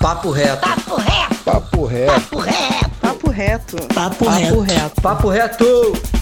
Papo reto. Papo reto. Papo reto. Papo reto. Papo reto. Papo reto. Papo reto.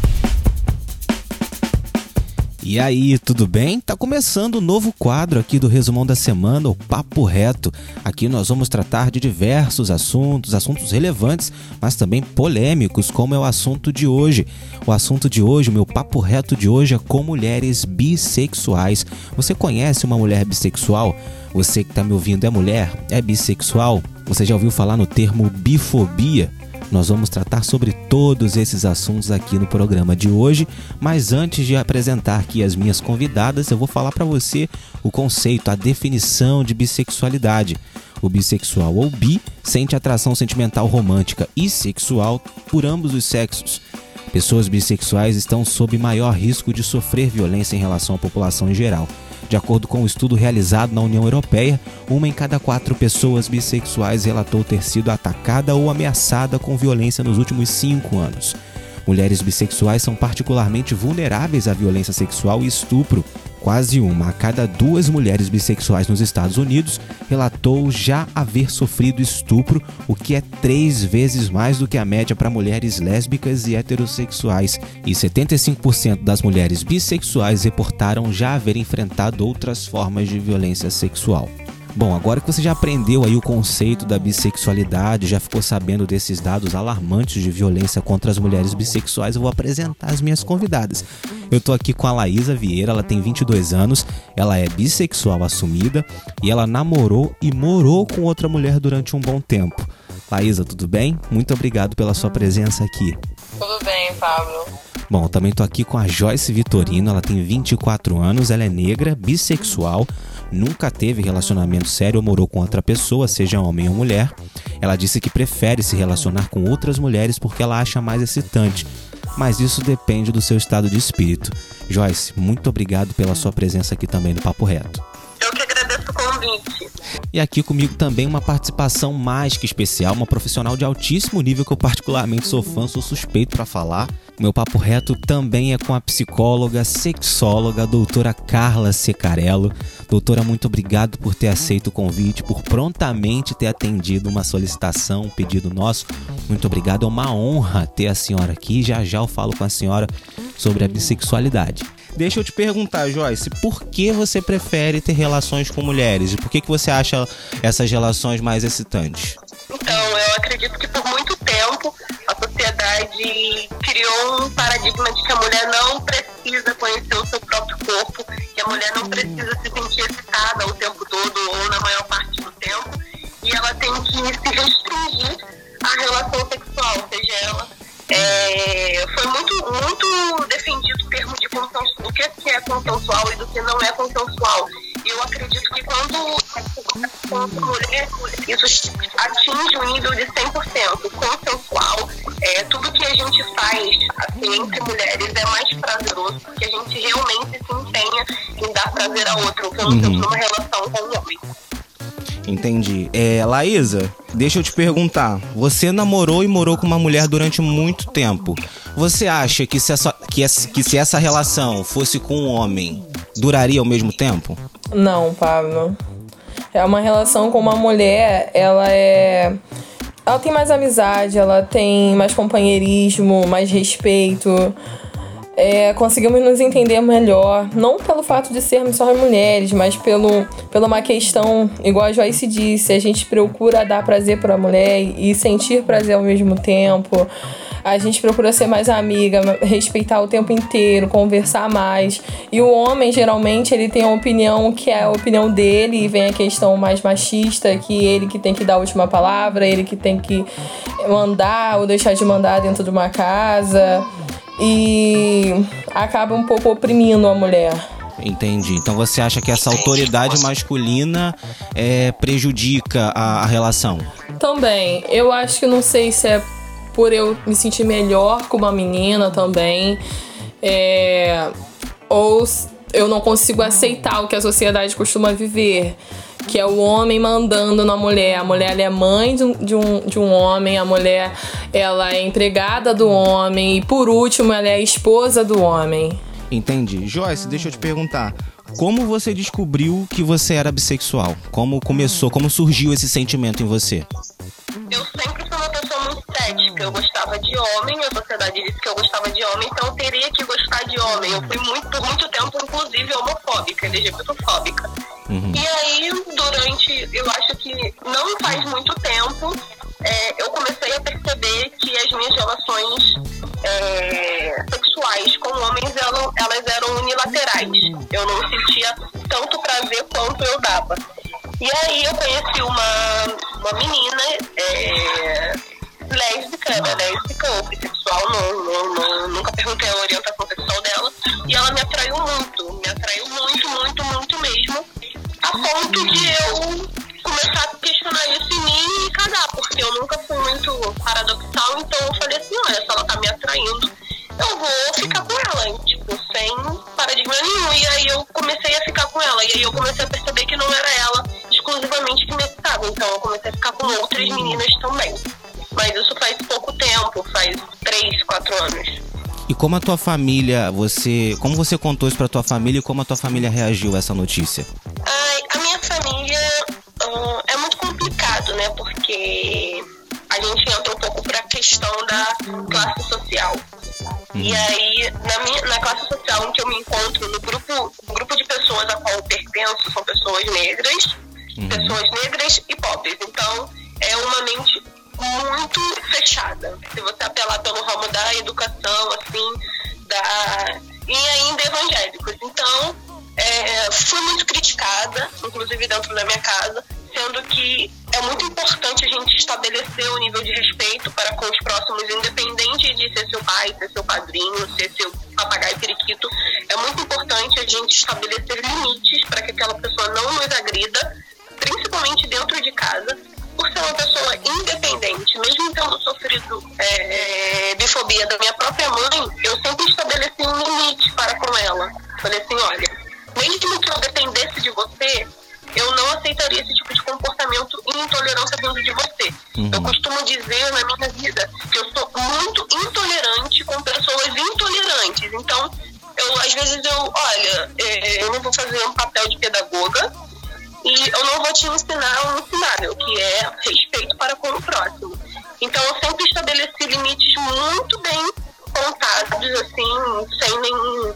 E aí, tudo bem? Tá começando o um novo quadro aqui do Resumão da Semana, o Papo Reto. Aqui nós vamos tratar de diversos assuntos, assuntos relevantes, mas também polêmicos, como é o assunto de hoje. O assunto de hoje, o meu Papo Reto de hoje é com mulheres bissexuais. Você conhece uma mulher bissexual? Você que está me ouvindo é mulher? É bissexual? Você já ouviu falar no termo bifobia? Nós vamos tratar sobre todos esses assuntos aqui no programa de hoje, mas antes de apresentar aqui as minhas convidadas, eu vou falar para você o conceito, a definição de bissexualidade. O bissexual ou bi sente atração sentimental romântica e sexual por ambos os sexos. Pessoas bissexuais estão sob maior risco de sofrer violência em relação à população em geral. De acordo com um estudo realizado na União Europeia, uma em cada quatro pessoas bissexuais relatou ter sido atacada ou ameaçada com violência nos últimos cinco anos. Mulheres bissexuais são particularmente vulneráveis à violência sexual e estupro. Quase uma a cada duas mulheres bissexuais nos Estados Unidos relatou já haver sofrido estupro, o que é três vezes mais do que a média para mulheres lésbicas e heterossexuais. E 75% das mulheres bissexuais reportaram já haver enfrentado outras formas de violência sexual. Bom, agora que você já aprendeu aí o conceito da bissexualidade, já ficou sabendo desses dados alarmantes de violência contra as mulheres bissexuais, eu vou apresentar as minhas convidadas. Eu tô aqui com a Laísa Vieira, ela tem 22 anos, ela é bissexual assumida e ela namorou e morou com outra mulher durante um bom tempo. Laísa, tudo bem? Muito obrigado pela sua presença aqui. Tudo bem, Pablo. Bom, também tô aqui com a Joyce Vitorino, ela tem 24 anos, ela é negra, bissexual, nunca teve relacionamento sério ou morou com outra pessoa, seja homem ou mulher. Ela disse que prefere se relacionar com outras mulheres porque ela acha mais excitante, mas isso depende do seu estado de espírito. Joyce, muito obrigado pela sua presença aqui também no Papo Reto. E aqui comigo também uma participação mais que especial, uma profissional de altíssimo nível que eu particularmente sou fã, sou suspeito para falar. Meu papo reto também é com a psicóloga, sexóloga, doutora Carla Secarello. Doutora, muito obrigado por ter aceito o convite, por prontamente ter atendido uma solicitação, um pedido nosso. Muito obrigado, é uma honra ter a senhora aqui. Já já eu falo com a senhora sobre a bissexualidade. Deixa eu te perguntar, Joyce, por que você prefere ter relações com mulheres? E por que, que você acha essas relações mais excitantes? Então, eu acredito que por muito tempo a sociedade criou um paradigma de que a mulher não precisa conhecer o seu próprio corpo, que a mulher não precisa se sentir excitada o tempo todo ou na maior parte do tempo, e ela tem que se restringir à relação sexual, seja ela. É, foi muito, muito consensual e do que não é consensual. E eu acredito que quando, quando mulher, isso atinge o um nível de 100% consensual, é, tudo que a gente faz assim, entre mulheres é mais prazeroso, porque a gente realmente se empenha em dar prazer a outro, pelo menos uhum. numa relação. Entendi. É, Laísa, deixa eu te perguntar. Você namorou e morou com uma mulher durante muito tempo. Você acha que se essa, que essa, que se essa relação fosse com um homem, duraria ao mesmo tempo? Não, Pablo. É uma relação com uma mulher, ela é. Ela tem mais amizade, ela tem mais companheirismo, mais respeito é, conseguimos nos entender melhor, não pelo fato de sermos só mulheres, mas pelo, pela uma questão, igual a Joyce disse, a gente procura dar prazer para a mulher e sentir prazer ao mesmo tempo. A gente procura ser mais amiga, respeitar o tempo inteiro, conversar mais. E o homem, geralmente, ele tem a opinião que é a opinião dele, e vem a questão mais machista, que ele que tem que dar a última palavra, ele que tem que mandar ou deixar de mandar dentro de uma casa e acaba um pouco oprimindo a mulher. Entendi. Então você acha que essa autoridade masculina é, prejudica a, a, relação? Também. Eu acho que não sei se é por eu me sentir melhor com uma menina também. É, ou eu não consigo aceitar o que a sociedade costuma viver que é o homem mandando na mulher. A mulher é mãe de um, de um, de um homem, a mulher ela é empregada do homem e por último ela é a esposa do homem. Entendi. Joyce, deixa eu te perguntar. Como você descobriu que você era bissexual? Como começou, como surgiu esse sentimento em você? Eu sempre cética. Eu gostava de homem, a sociedade disse que eu gostava de homem, então eu teria que gostar de homem. Eu fui muito, por muito tempo, inclusive, homofóbica, LGBTfóbica. Uhum. E aí, durante, eu acho que não faz muito tempo, é, eu comecei a perceber que as minhas relações é, sexuais com homens elas, elas eram unilaterais. Eu não sentia tanto prazer quanto eu dava. E aí eu conheci uma, uma menina é, lésbica, ela é lésbica ou não, não, não, nunca perguntei a orientação sexual dela, e ela me atraiu muito, me atraiu muito, muito, muito mesmo, a ponto de eu começar a questionar isso em mim e casar, porque eu nunca fui muito paradoxal, então eu falei assim, olha, se ela tá me atraindo, eu vou ficar com ela, tipo, sem paradigma nenhum. E aí eu comecei a ficar com ela, e aí eu comecei a perceber que não era ela exclusivamente que me excitava, então eu comecei a ficar com outras meninas também. Mas isso faz pouco tempo, faz três, quatro anos. E como a tua família, você, como você contou isso para tua família e como a tua família reagiu a essa notícia? Ai, a minha família hum, é muito complicado, né? Porque a gente entra um pouco para a questão da classe social. Uhum. E aí, na, minha, na classe social em que eu me encontro, no grupo, no grupo de pessoas a qual eu pertenço, são pessoas negras, uhum. pessoas negras e pobres. Então, é uma mente muito fechada. Se você apelar pelo ramo da educação, assim, da e ainda evangélicos. Então, é, fui muito criticada, inclusive dentro da minha casa, sendo que é muito importante a gente estabelecer o nível de respeito para com os próximos, independente de ser seu pai, ser seu padrinho, ser seu papagaio periquito. É muito importante a gente estabelecer limites para que aquela pessoa não nos agrida, principalmente dentro de casa, por ser uma pessoa independente, mesmo tendo sofrido é, é, bifobia da minha própria mãe, eu sempre estabeleci um limite para com ela. Falei assim, olha, mesmo que eu dependesse de você, eu não aceitaria esse tipo de comportamento e intolerância vindo de você. Uhum. Eu costumo dizer na minha vida que eu sou muito intolerante com pessoas intolerantes. Então, eu às vezes eu, olha, é, eu não vou fazer um papel de pedagoga eu não vou te ensinar o ensinável, que é respeito para com o próximo. Então, eu sempre estabeleci limites muito bem contados, assim, sem, nenhum,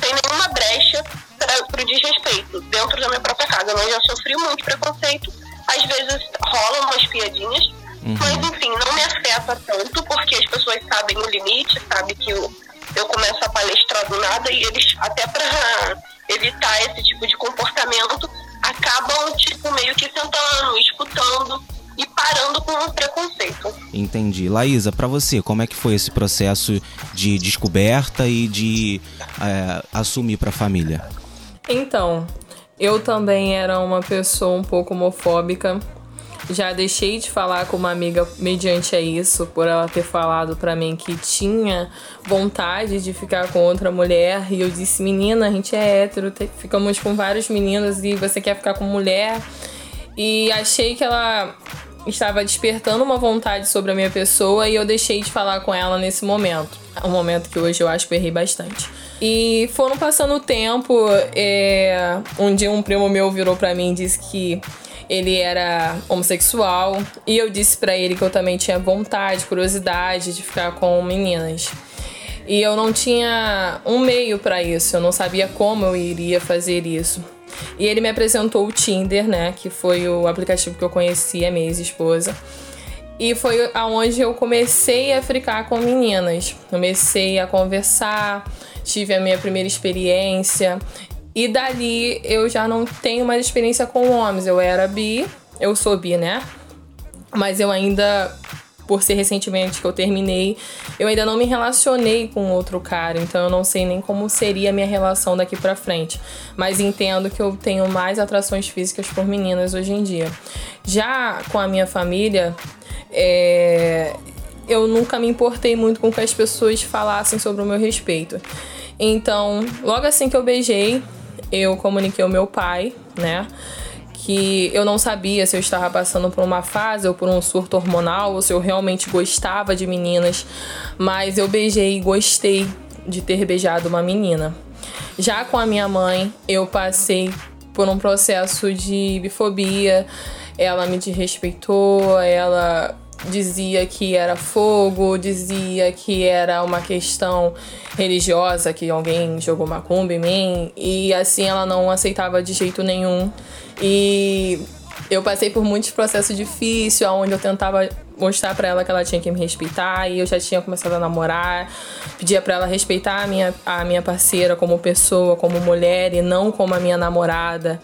sem nenhuma brecha para o desrespeito dentro da minha própria casa. Eu já sofri muito preconceito, às vezes rolam umas piadinhas, uhum. mas enfim, não me afeta tanto, porque as pessoas sabem o limite, sabem que eu, eu começo a palestrar do nada e eles, até para evitar esse tipo de comportamento, acabam, tipo, meio que sentando, escutando e parando com o preconceito. Entendi. Laísa, para você, como é que foi esse processo de descoberta e de é, assumir para a família? Então, eu também era uma pessoa um pouco homofóbica. Já deixei de falar com uma amiga mediante a isso, por ela ter falado para mim que tinha vontade de ficar com outra mulher. E eu disse: Menina, a gente é hétero, ficamos com vários meninos e você quer ficar com mulher. E achei que ela estava despertando uma vontade sobre a minha pessoa e eu deixei de falar com ela nesse momento. É um momento que hoje eu acho que eu errei bastante. E foram passando o tempo. É... Um dia um primo meu virou para mim e disse que ele era homossexual. E eu disse para ele que eu também tinha vontade, curiosidade de ficar com meninas. E eu não tinha um meio para isso, eu não sabia como eu iria fazer isso. E ele me apresentou o Tinder, né? Que foi o aplicativo que eu conheci a minha ex-esposa. E foi aonde eu comecei a ficar com meninas. Comecei a conversar, tive a minha primeira experiência. E dali eu já não tenho mais experiência com homens. Eu era bi, eu sou bi, né? Mas eu ainda por ser recentemente que eu terminei, eu ainda não me relacionei com outro cara, então eu não sei nem como seria a minha relação daqui para frente. Mas entendo que eu tenho mais atrações físicas por meninas hoje em dia. Já com a minha família, é, eu nunca me importei muito com que as pessoas falassem sobre o meu respeito. Então, logo assim que eu beijei, eu comuniquei ao meu pai, né? que eu não sabia se eu estava passando por uma fase ou por um surto hormonal ou se eu realmente gostava de meninas, mas eu beijei e gostei de ter beijado uma menina. Já com a minha mãe, eu passei por um processo de bifobia. Ela me desrespeitou, ela dizia que era fogo, dizia que era uma questão religiosa, que alguém jogou macumba em mim, e assim ela não aceitava de jeito nenhum. E eu passei por muitos processos difíceis, onde eu tentava mostrar para ela que ela tinha que me respeitar e eu já tinha começado a namorar. Pedia para ela respeitar a minha, a minha parceira como pessoa, como mulher e não como a minha namorada.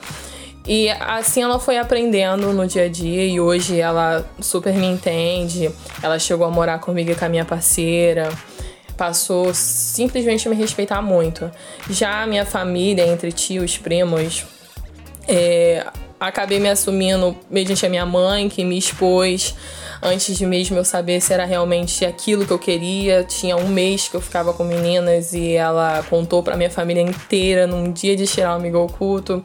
E assim ela foi aprendendo no dia a dia e hoje ela super me entende. Ela chegou a morar comigo e com a minha parceira. Passou simplesmente a me respeitar muito. Já a minha família, entre tios, primos, é, acabei me assumindo mediante a minha mãe, que me expôs antes de mesmo eu saber se era realmente aquilo que eu queria. Tinha um mês que eu ficava com meninas e ela contou para minha família inteira num dia de tirar o amigo oculto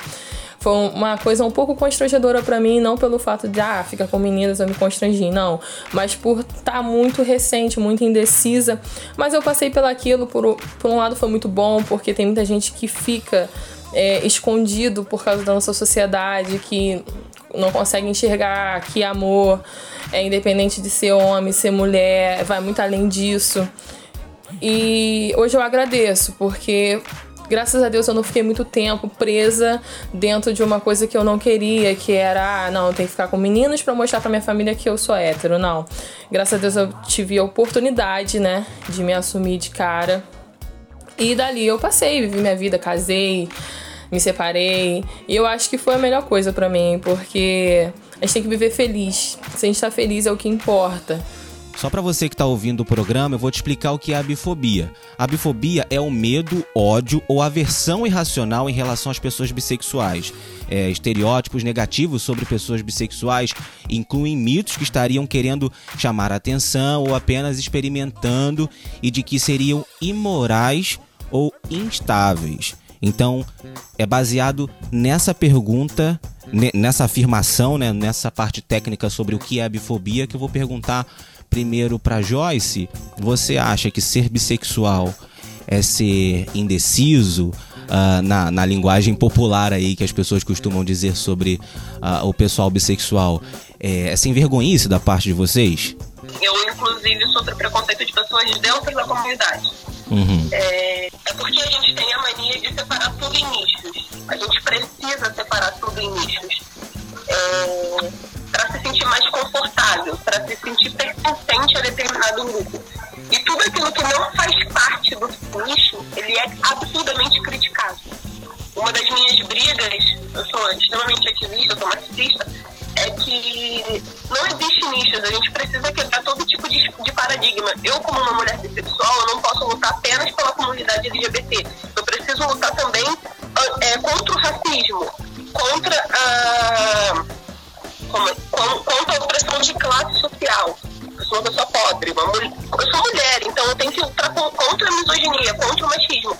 foi uma coisa um pouco constrangedora para mim, não pelo fato de, ah, ficar com meninas eu me constrangi, não. Mas por estar tá muito recente, muito indecisa. Mas eu passei pelaquilo, por, por um lado foi muito bom, porque tem muita gente que fica é, escondido por causa da nossa sociedade, que não consegue enxergar que amor é independente de ser homem, ser mulher, vai muito além disso. E hoje eu agradeço, porque graças a Deus eu não fiquei muito tempo presa dentro de uma coisa que eu não queria, que era, ah, não, eu tenho que ficar com meninos para mostrar para minha família que eu sou hétero, não. Graças a Deus eu tive a oportunidade, né, de me assumir de cara. E dali eu passei, vivi minha vida, casei, me separei. E eu acho que foi a melhor coisa para mim, porque a gente tem que viver feliz. Se a gente tá feliz é o que importa. Só para você que está ouvindo o programa, eu vou te explicar o que é a bifobia. A bifobia é o medo, ódio ou aversão irracional em relação às pessoas bissexuais. É, estereótipos negativos sobre pessoas bissexuais incluem mitos que estariam querendo chamar atenção ou apenas experimentando e de que seriam imorais ou instáveis. Então, é baseado nessa pergunta, nessa afirmação, né, nessa parte técnica sobre o que é a bifobia, que eu vou perguntar primeiro para Joyce, você acha que ser bissexual é ser indeciso uh, na, na linguagem popular aí que as pessoas costumam dizer sobre uh, o pessoal bissexual? É, é sem vergonhice da parte de vocês? Eu, inclusive, sofro preconceito de pessoas dentro da comunidade. Uhum. É, é porque a gente tem a mania de separar tudo em nichos. A gente precisa separar tudo em nichos. É, para se sentir mais confortável, para se sentir pertencente a determinado grupo. E tudo aquilo que não faz parte do nicho, ele é absurdamente criticado. Uma das minhas brigas, eu sou extremamente ativista, eu sou marxista, é que não existe nichos, a gente precisa quebrar todo tipo de, de paradigma. Eu, como uma mulher bissexual, eu não posso lutar apenas pela comunidade LGBT. Eu preciso lutar também é, contra o racismo, contra a quanto à opressão de classe social. Eu sou uma pessoa pobre, uma mulher, eu sou mulher, então eu tenho que lutar contra a misoginia, contra o machismo.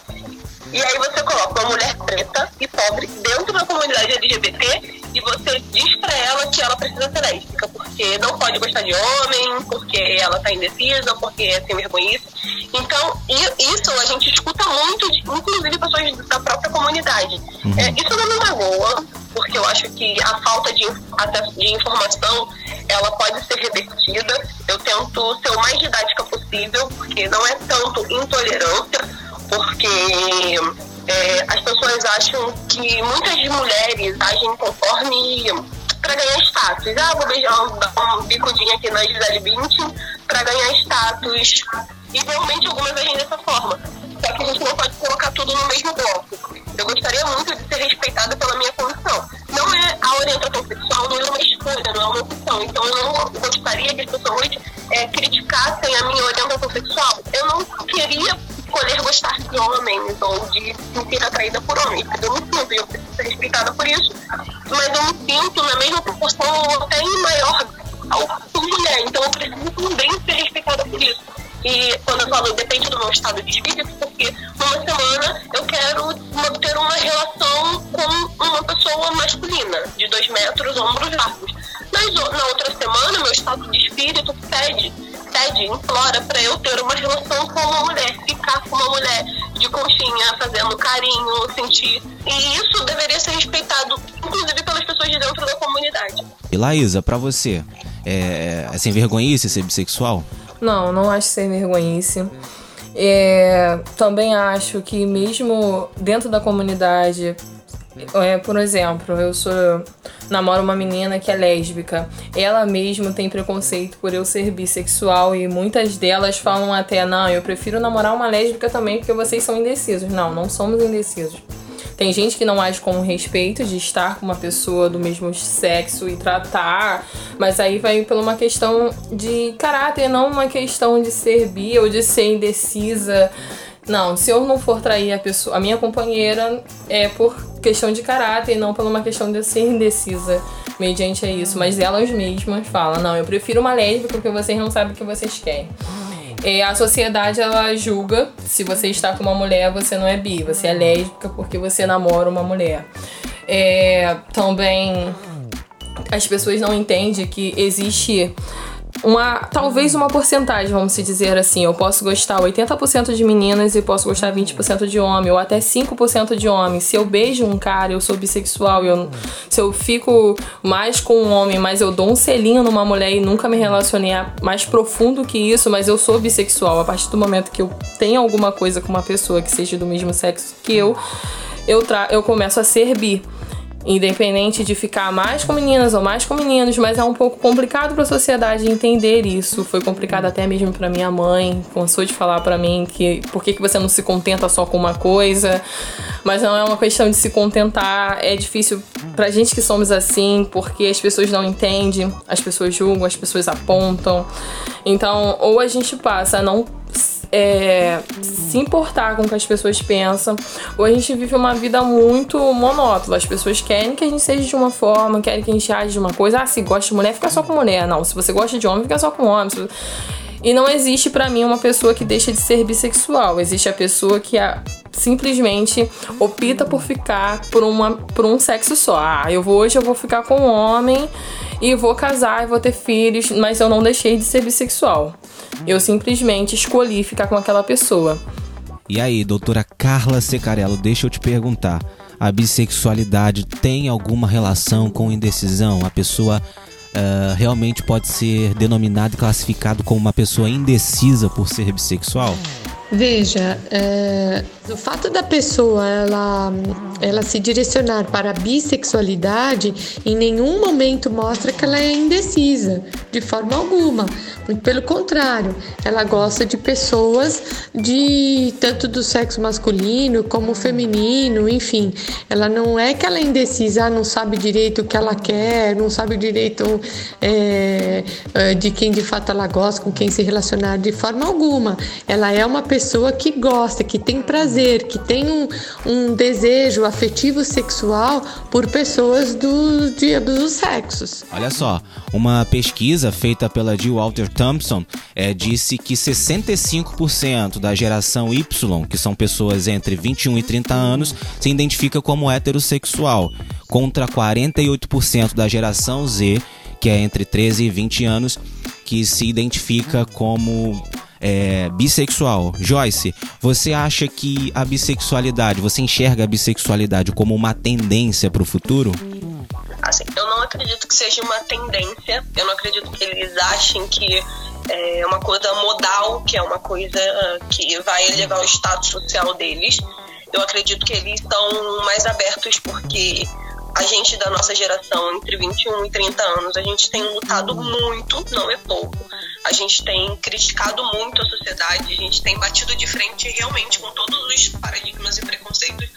E aí você coloca uma mulher preta e pobre dentro da comunidade LGBT e você diz pra ela que ela precisa ser lésbica, porque não pode gostar de homem, porque ela tá indecisa, porque é sem vergonhice. Então, isso a gente escuta muito, inclusive pessoas da própria comunidade. Uhum. É, isso não me magoa, porque eu acho que a falta de, de informação ela pode ser revertida. Eu tento ser o mais didática possível, porque não é tanto intolerância, porque é, as pessoas acham que muitas mulheres agem conforme para ganhar status. Ah, vou beijar um, um bicudinho aqui na Gisele Bündchen para ganhar status. E realmente algumas agem dessa forma. Só que a gente não pode colocar tudo no mesmo bloco. Eu gostaria muito de ser respeitada pela minha condição. Não é a orientação sexual, não é uma escolha, não é uma opção. Então eu não gostaria que as pessoas é, criticassem a minha orientação sexual. Eu não queria escolher gostar de homens ou de sentir atraída por homens. Eu me sinto eu preciso ser respeitada por isso. Mas eu me sinto na mesma proporção ou até em maior ao mulher. Então eu preciso também ser respeitada por isso. E quando eu falo depende do meu estado de espírito, porque numa semana eu quero ter uma relação com uma pessoa masculina, de dois metros, ombros largos. Mas na outra semana, meu estado de espírito pede pede, implora para eu ter uma relação com uma mulher, ficar com uma mulher de conchinha, fazendo carinho, sentir. E isso deveria ser respeitado, inclusive pelas pessoas de dentro da comunidade. E Laísa, pra você, é, é sem vergonhice ser bissexual? Não, não acho sem vergonhice. É, também acho que mesmo dentro da comunidade, é, por exemplo, eu sou namoro uma menina que é lésbica. Ela mesma tem preconceito por eu ser bissexual e muitas delas falam até: "Não, eu prefiro namorar uma lésbica também porque vocês são indecisos". Não, não somos indecisos. Tem gente que não age com respeito de estar com uma pessoa do mesmo sexo e tratar, mas aí vai por uma questão de caráter, não uma questão de ser bi ou de ser indecisa. Não, se eu não for trair a pessoa, a minha companheira é por questão de caráter e não por uma questão de ser indecisa mediante a isso. Mas elas mesmas falam, não, eu prefiro uma lésbica porque vocês não sabem o que vocês querem. É, a sociedade ela julga se você está com uma mulher, você não é bi, você é lésbica porque você namora uma mulher. É, também as pessoas não entendem que existe uma talvez uma porcentagem, vamos se dizer assim. Eu posso gostar 80% de meninas e posso gostar 20% de homem, ou até 5% de homem. Se eu beijo um cara, eu sou bissexual, eu, se eu fico mais com um homem, mas eu dou um selinho numa mulher e nunca me relacionei mais profundo que isso, mas eu sou bissexual. A partir do momento que eu tenho alguma coisa com uma pessoa que seja do mesmo sexo que eu, eu, eu começo a ser bi independente de ficar mais com meninas ou mais com meninos, mas é um pouco complicado para a sociedade entender isso. Foi complicado até mesmo para minha mãe, cansou de falar para mim que por que, que você não se contenta só com uma coisa, mas não é uma questão de se contentar, é difícil pra gente que somos assim, porque as pessoas não entendem, as pessoas julgam, as pessoas apontam. Então, ou a gente passa a não é, se importar com o que as pessoas pensam, ou a gente vive uma vida muito monótona. As pessoas querem que a gente seja de uma forma, querem que a gente age de uma coisa. Ah, se gosta de mulher, fica só com mulher. Não, se você gosta de homem, fica só com homem. E não existe para mim uma pessoa que deixa de ser bissexual. Existe a pessoa que a, simplesmente opta por ficar por, uma, por um sexo só. Ah, eu vou hoje eu vou ficar com um homem e vou casar e vou ter filhos, mas eu não deixei de ser bissexual. Eu simplesmente escolhi ficar com aquela pessoa. E aí, doutora Carla Secarello, deixa eu te perguntar. A bissexualidade tem alguma relação com indecisão? A pessoa uh, realmente pode ser denominada e classificada como uma pessoa indecisa por ser bissexual? Veja, é, o fato da pessoa ela, ela se direcionar para a bissexualidade em nenhum momento mostra que ela é indecisa, de forma alguma. Muito pelo contrário, ela gosta de pessoas de tanto do sexo masculino como feminino, enfim. Ela não é que ela é indecisa, não sabe direito o que ela quer, não sabe direito é, é, de quem de fato ela gosta, com quem se relacionar, de forma alguma. Ela é uma pessoa que gosta, que tem prazer, que tem um, um desejo afetivo sexual por pessoas do, de ambos os sexos. Olha só, uma pesquisa feita pela Jill Walter Thompson é, disse que 65% da geração Y, que são pessoas entre 21 e 30 anos, se identifica como heterossexual, contra 48% da geração Z, que é entre 13 e 20 anos, que se identifica como é, bissexual. Joyce, você acha que a bissexualidade, você enxerga a bissexualidade como uma tendência para o futuro? Assim, eu não acredito que seja uma tendência. Eu não acredito que eles achem que é uma coisa modal, que é uma coisa que vai elevar o status social deles. Eu acredito que eles estão mais abertos porque a gente da nossa geração, entre 21 e 30 anos, a gente tem lutado muito, não é pouco. A gente tem criticado muito a sociedade, a gente tem batido de frente realmente com todos os paradigmas e preconceitos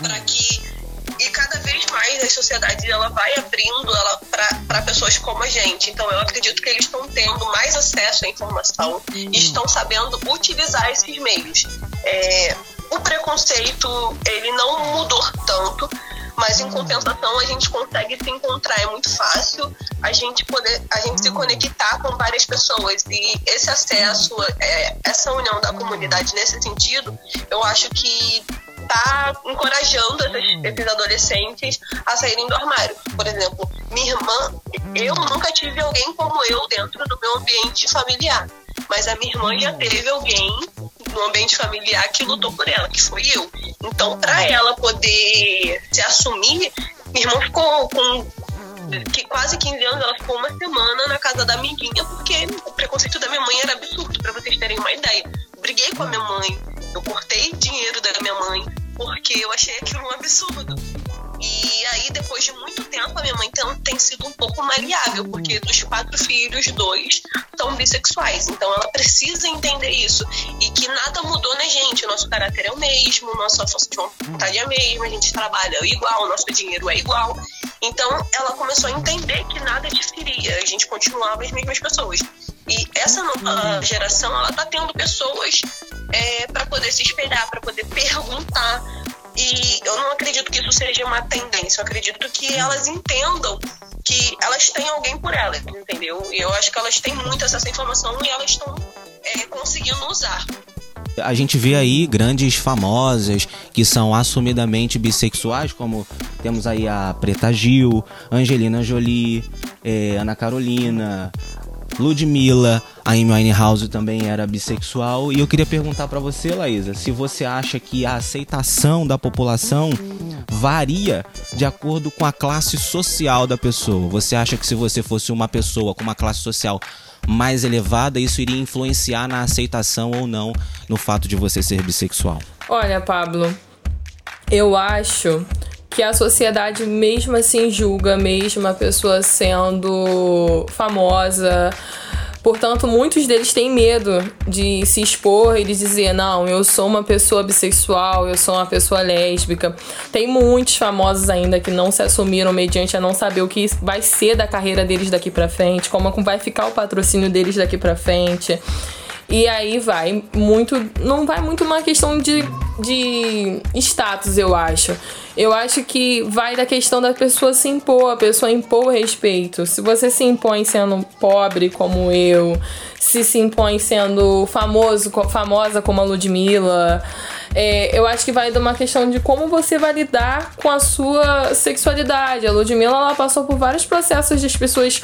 para que e cada vez mais a sociedade ela vai abrindo ela para pessoas como a gente. Então eu acredito que eles estão tendo mais acesso à informação e estão sabendo utilizar esses meios. É, o preconceito ele não mudou tanto, mas em compensação a gente consegue se encontrar, é muito fácil a gente poder, a gente se conectar com várias pessoas e esse acesso, é, essa união da comunidade nesse sentido, eu acho que está encorajando esses, esses, adolescentes a saírem do armário. Por exemplo, minha irmã, eu nunca tive alguém como eu dentro do meu ambiente familiar. mas a minha irmã já teve alguém no ambiente familiar que lutou por ela, que foi eu. Então, para ela poder se assumir, minha irmã ficou com que quase 15 anos, ela ficou uma semana na casa da amiguinha, porque o preconceito da minha mãe era absurdo, para vocês terem uma ideia. Briguei com a minha mãe, eu cortei dinheiro da minha mãe, porque eu achei aquilo um absurdo. E aí, depois de muito tempo, a minha mãe tem, tem sido um pouco maleável, porque dos quatro filhos, dois são bissexuais. Então, ela precisa entender isso. E que nada mudou na gente. O nosso caráter é o mesmo, nossa força de vontade é a mesma, a gente trabalha igual, nosso dinheiro é igual. Então, ela começou a entender que nada diferia. A gente continuava as mesmas pessoas. E essa nova geração, ela tá tendo pessoas é, para poder se espelhar, para poder perguntar, e eu não acredito que isso seja uma tendência, eu acredito que elas entendam que elas têm alguém por elas, entendeu? E eu acho que elas têm muito essa informação e elas estão é, conseguindo usar. A gente vê aí grandes famosas que são assumidamente bissexuais, como temos aí a Preta Gil, Angelina Jolie, é, Ana Carolina, Ludmilla, a Amy Winehouse também era bissexual. E eu queria perguntar para você, Laísa, se você acha que a aceitação da população varia de acordo com a classe social da pessoa. Você acha que se você fosse uma pessoa com uma classe social mais elevada, isso iria influenciar na aceitação ou não no fato de você ser bissexual? Olha, Pablo, eu acho que a sociedade mesmo assim julga mesmo a pessoa sendo famosa. Portanto, muitos deles têm medo de se expor e de dizer: não, eu sou uma pessoa bissexual, eu sou uma pessoa lésbica. Tem muitos famosos ainda que não se assumiram mediante a não saber o que vai ser da carreira deles daqui para frente, como vai ficar o patrocínio deles daqui para frente. E aí vai muito. Não vai muito uma questão de, de status, eu acho. Eu acho que vai da questão da pessoa se impor, a pessoa impor o respeito. Se você se impõe sendo pobre como eu, se se impõe sendo famoso, famosa como a Ludmilla é, eu acho que vai de uma questão de como você vai lidar com a sua sexualidade. A Ludmilla ela passou por vários processos de as pessoas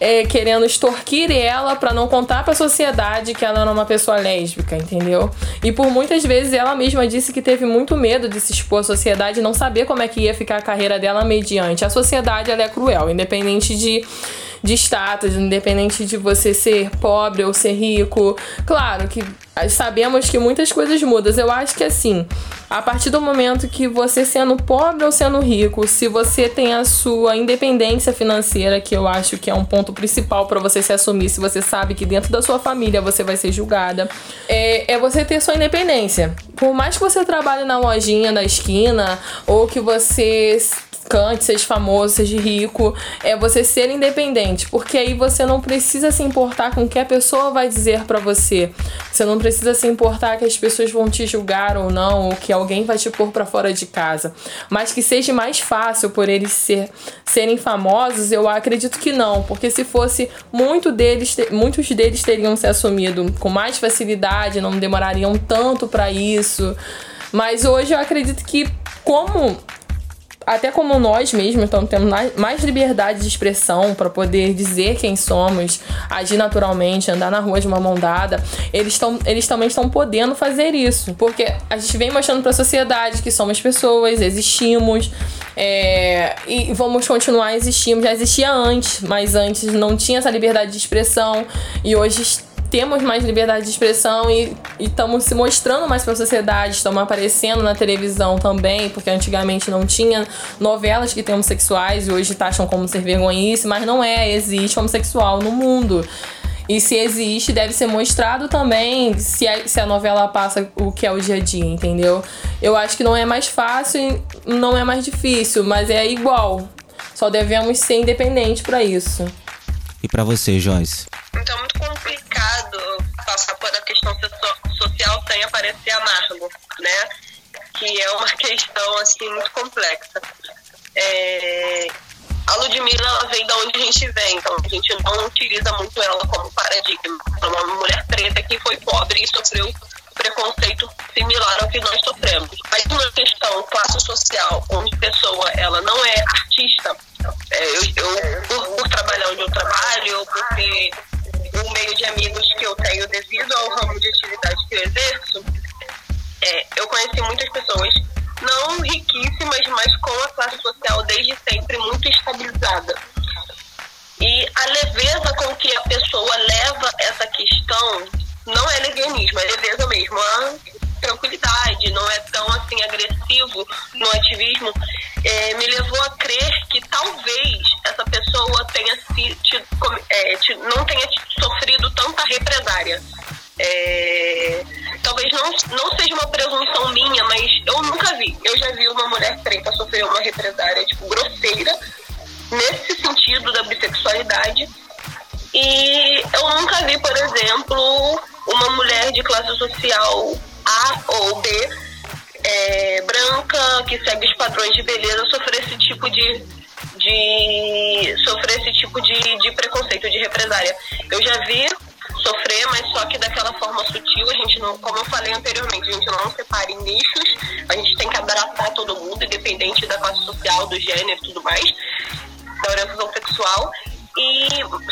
é, querendo extorquir ela para não contar para a sociedade que ela era uma pessoa lésbica, entendeu? E por muitas vezes ela mesma disse que teve muito medo de se expor à sociedade e não saber como é que ia ficar a carreira dela mediante. A sociedade ela é cruel, independente de de status, independente de você ser pobre ou ser rico. Claro que sabemos que muitas coisas mudam. Eu acho que assim, a partir do momento que você sendo pobre ou sendo rico, se você tem a sua independência financeira, que eu acho que é um ponto principal para você se assumir, se você sabe que dentro da sua família você vai ser julgada, é, é você ter sua independência. Por mais que você trabalhe na lojinha da esquina ou que você cante, seja famoso, seja rico, é você ser independente, porque aí você não precisa se importar com o que a pessoa vai dizer para você. Você não precisa se importar que as pessoas vão te julgar ou não, ou que alguém vai te pôr para fora de casa. Mas que seja mais fácil por eles ser, serem famosos, eu acredito que não, porque se fosse muito deles, muitos deles teriam se assumido com mais facilidade, não demorariam tanto para isso. Mas hoje eu acredito que como até como nós mesmos estamos tendo mais liberdade de expressão para poder dizer quem somos, agir naturalmente, andar na rua de uma mão dada, eles, tão, eles também estão podendo fazer isso. Porque a gente vem mostrando para a sociedade que somos pessoas, existimos é, e vamos continuar existindo. Já existia antes, mas antes não tinha essa liberdade de expressão e hoje temos mais liberdade de expressão e estamos se mostrando mais para a sociedade, estamos aparecendo na televisão também, porque antigamente não tinha novelas que tem homossexuais e hoje taxam como ser vergonhice, mas não é, existe homossexual no mundo. E se existe, deve ser mostrado também se a, se a novela passa o que é o dia a dia, entendeu? Eu acho que não é mais fácil e não é mais difícil, mas é igual. Só devemos ser independentes para isso. E para você, Joyce? Então é muito complicado passar por a questão social sem aparecer amargo, né? Que é uma questão assim muito complexa. É... A Ludmilla vem da onde a gente vem, então a gente não utiliza muito ela como paradigma. É uma mulher preta que foi pobre e sofreu preconceito similar ao que nós sofremos. Mas uma questão classe social, onde pessoa ela não é artista, é, eu, eu por, por, trabalhar onde eu trabalho, por ter o meio de amigos que eu tenho devido ao ramo de atividade que eu exerço, é, eu conheci muitas pessoas não riquíssimas, mas com a classe social desde sempre muito estabilizada. E a leveza com que a pessoa leva essa questão não é levianismo, é leveza mesmo, a tranquilidade, não é tão assim agressivo no ativismo. Social A ou B, é, branca, que segue os padrões de beleza, sofrer esse tipo de, de sofrer esse tipo de, de preconceito, de represária. Eu já vi sofrer, mas só que daquela forma sutil, a gente não, como eu falei anteriormente, a gente não separa em nichos, a gente tem que abraçar todo mundo, independente da classe social, do gênero e tudo mais, da orientação sexual. E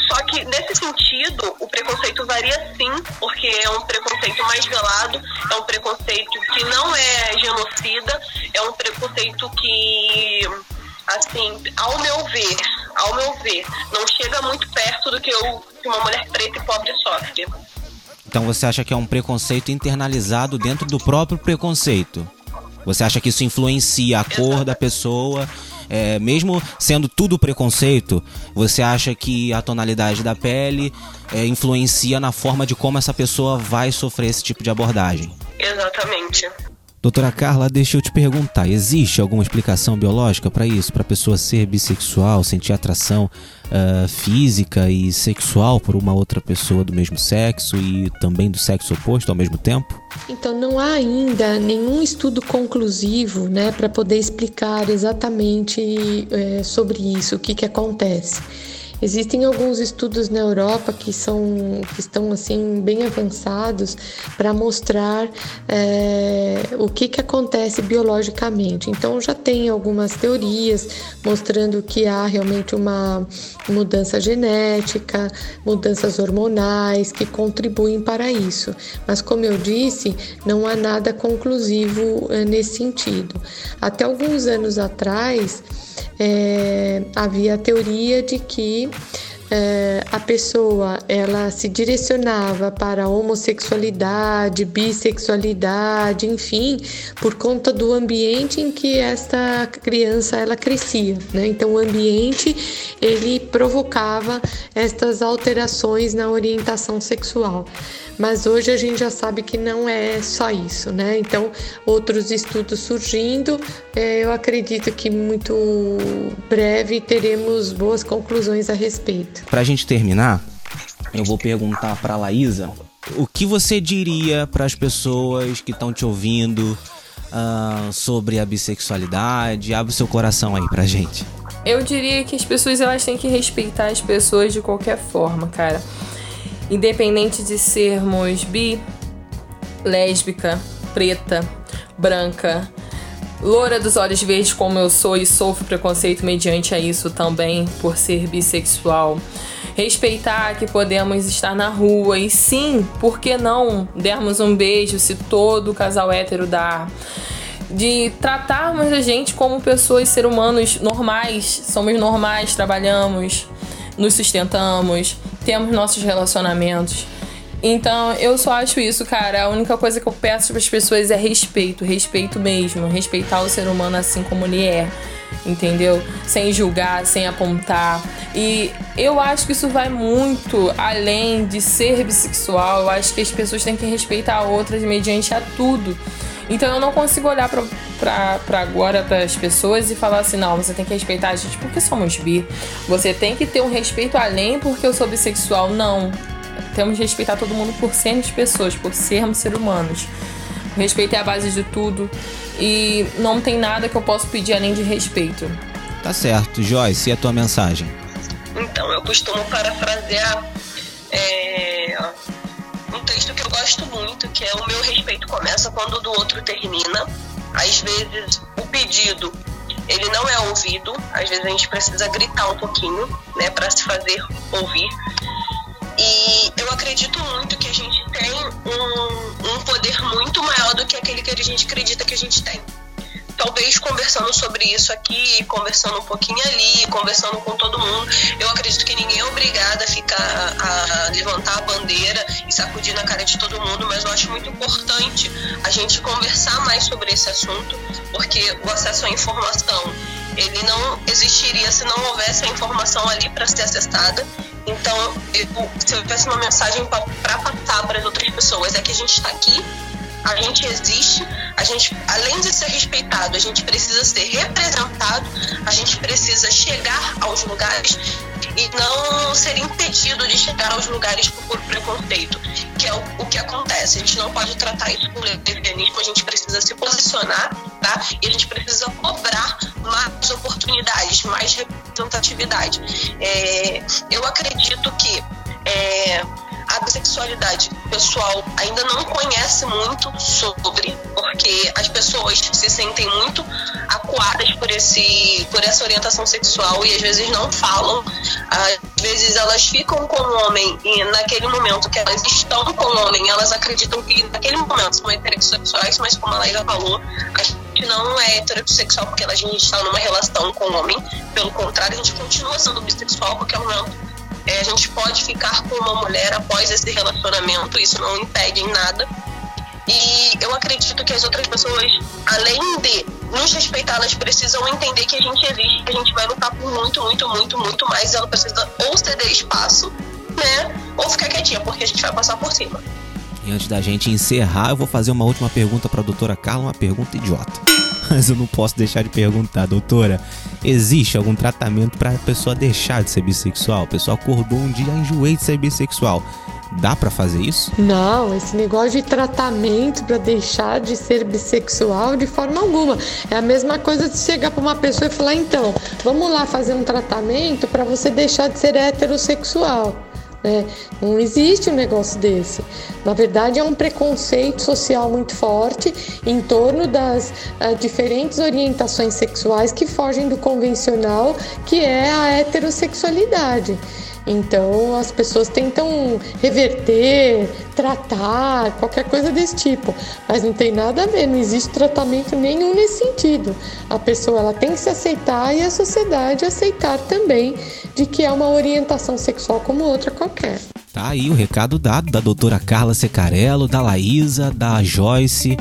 só que nesse sentido, o preconceito varia sim, porque é um preconceito mais velado, é um preconceito que não é genocida, é um preconceito que assim, ao meu ver, ao meu ver, não chega muito perto do que, eu, que uma mulher preta e pobre sofre. Então você acha que é um preconceito internalizado dentro do próprio preconceito? Você acha que isso influencia a cor da pessoa? É, mesmo sendo tudo preconceito, você acha que a tonalidade da pele é, influencia na forma de como essa pessoa vai sofrer esse tipo de abordagem? Exatamente. Doutora Carla, deixa eu te perguntar: existe alguma explicação biológica para isso? Para a pessoa ser bissexual, sentir atração uh, física e sexual por uma outra pessoa do mesmo sexo e também do sexo oposto ao mesmo tempo? Então, não há ainda nenhum estudo conclusivo né, para poder explicar exatamente é, sobre isso, o que, que acontece. Existem alguns estudos na Europa que são que estão assim bem avançados para mostrar é, o que, que acontece biologicamente. Então já tem algumas teorias mostrando que há realmente uma mudança genética, mudanças hormonais que contribuem para isso. Mas como eu disse, não há nada conclusivo é, nesse sentido. Até alguns anos atrás é, havia a teoria de que é, a pessoa ela se direcionava para a homossexualidade, bissexualidade, enfim, por conta do ambiente em que esta criança ela crescia, né? Então o ambiente ele provocava estas alterações na orientação sexual. Mas hoje a gente já sabe que não é só isso, né? Então, outros estudos surgindo, é, eu acredito que muito breve teremos boas conclusões a respeito. Para a gente terminar, eu vou perguntar para a Laísa o que você diria para as pessoas que estão te ouvindo uh, sobre a bissexualidade? Abre o seu coração aí pra gente. Eu diria que as pessoas elas têm que respeitar as pessoas de qualquer forma, cara independente de sermos bi, lésbica, preta, branca, loura dos olhos verdes como eu sou e sofro preconceito mediante a isso também por ser bissexual. Respeitar que podemos estar na rua e sim, por que não dermos um beijo se todo casal hétero dá? de tratarmos a gente como pessoas, ser humanos normais, somos normais, trabalhamos, nos sustentamos, temos nossos relacionamentos. Então, eu só acho isso, cara. A única coisa que eu peço para as pessoas é respeito, respeito mesmo, respeitar o ser humano assim como ele é, entendeu? Sem julgar, sem apontar. E eu acho que isso vai muito além de ser bissexual. Eu acho que as pessoas têm que respeitar outras mediante a tudo. Então eu não consigo olhar pra, pra, pra agora para as pessoas e falar assim, não, você tem que respeitar a gente porque somos bi. Você tem que ter um respeito além porque eu sou bissexual. Não. Temos que respeitar todo mundo por sermos pessoas, por sermos seres humanos. respeito é a base de tudo. E não tem nada que eu possa pedir além de respeito. Tá certo. Joyce, e a tua mensagem? Então, eu costumo parafrasear é, gosto muito, que é o meu respeito começa quando o do outro termina. Às vezes o pedido ele não é ouvido, às vezes a gente precisa gritar um pouquinho, né, para se fazer ouvir. E eu acredito muito que a gente tem um, um poder muito maior do que aquele que a gente acredita que a gente tem. Talvez conversando sobre isso aqui, conversando um pouquinho ali, conversando com todo mundo, eu acredito que ninguém é obrigado a ficar a levantar a bandeira e sacudir na cara de todo mundo, mas eu acho muito importante a gente conversar mais sobre esse assunto, porque o acesso à informação ele não existiria se não houvesse a informação ali para ser acessada. Então, eu, se eu tivesse uma mensagem para passar para as outras pessoas, é que a gente está aqui a gente existe, a gente, além de ser respeitado, a gente precisa ser representado, a gente precisa chegar aos lugares e não ser impedido de chegar aos lugares por preconceito, que é o, o que acontece. A gente não pode tratar isso com lesbianismo, a gente precisa se posicionar, tá? E a gente precisa cobrar mais oportunidades, mais representatividade. É, eu acredito que é, a bissexualidade o pessoal ainda não conhece muito sobre, porque as pessoas se sentem muito acuadas por, esse, por essa orientação sexual e às vezes não falam. Às vezes elas ficam com o homem e naquele momento que elas estão com o homem, elas acreditam que naquele momento são heterossexuais, mas como a Laila falou, a gente não é heterossexual porque a gente está numa relação com o homem. Pelo contrário, a gente continua sendo bissexual porque é um momento é, a gente pode ficar com uma mulher após esse relacionamento, isso não impede em nada. E eu acredito que as outras pessoas, além de nos respeitar, elas precisam entender que a gente existe, que a gente vai lutar por muito, muito, muito, muito mais. Ela precisa ou ceder espaço, né? Ou ficar quietinha, porque a gente vai passar por cima. E antes da gente encerrar, eu vou fazer uma última pergunta para a doutora Carla, uma pergunta idiota. Mas eu não posso deixar de perguntar, doutora, existe algum tratamento para a pessoa deixar de ser bissexual? A pessoa acordou um dia, enjoei de ser bissexual. Dá para fazer isso? Não, esse negócio de tratamento para deixar de ser bissexual de forma alguma. É a mesma coisa de chegar para uma pessoa e falar: então, vamos lá fazer um tratamento para você deixar de ser heterossexual. Né? Não existe um negócio desse. Na verdade, é um preconceito social muito forte em torno das uh, diferentes orientações sexuais que fogem do convencional, que é a heterossexualidade. Então as pessoas tentam reverter, tratar, qualquer coisa desse tipo, mas não tem nada a ver, não existe tratamento nenhum nesse sentido. A pessoa ela tem que se aceitar e a sociedade aceitar também de que é uma orientação sexual como outra qualquer. Tá aí o recado dado da doutora Carla Secarello, da Laísa, da Joyce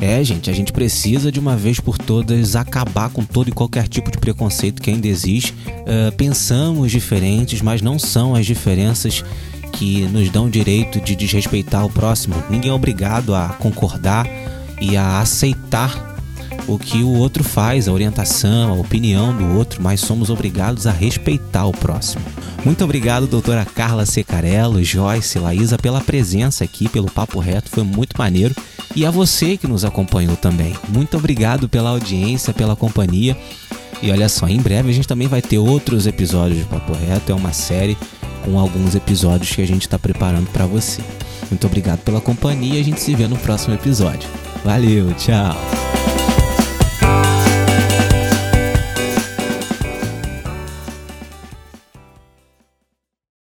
é, gente, a gente precisa de uma vez por todas acabar com todo e qualquer tipo de preconceito que ainda existe. Uh, pensamos diferentes, mas não são as diferenças que nos dão o direito de desrespeitar o próximo. Ninguém é obrigado a concordar e a aceitar o que o outro faz, a orientação, a opinião do outro, mas somos obrigados a respeitar o próximo. Muito obrigado, doutora Carla Secarello, Joyce, Laísa, pela presença aqui, pelo papo reto, foi muito maneiro. E a você que nos acompanhou também. Muito obrigado pela audiência, pela companhia. E olha só, em breve a gente também vai ter outros episódios de Papo Reto, é uma série com alguns episódios que a gente está preparando para você. Muito obrigado pela companhia, a gente se vê no próximo episódio. Valeu, tchau!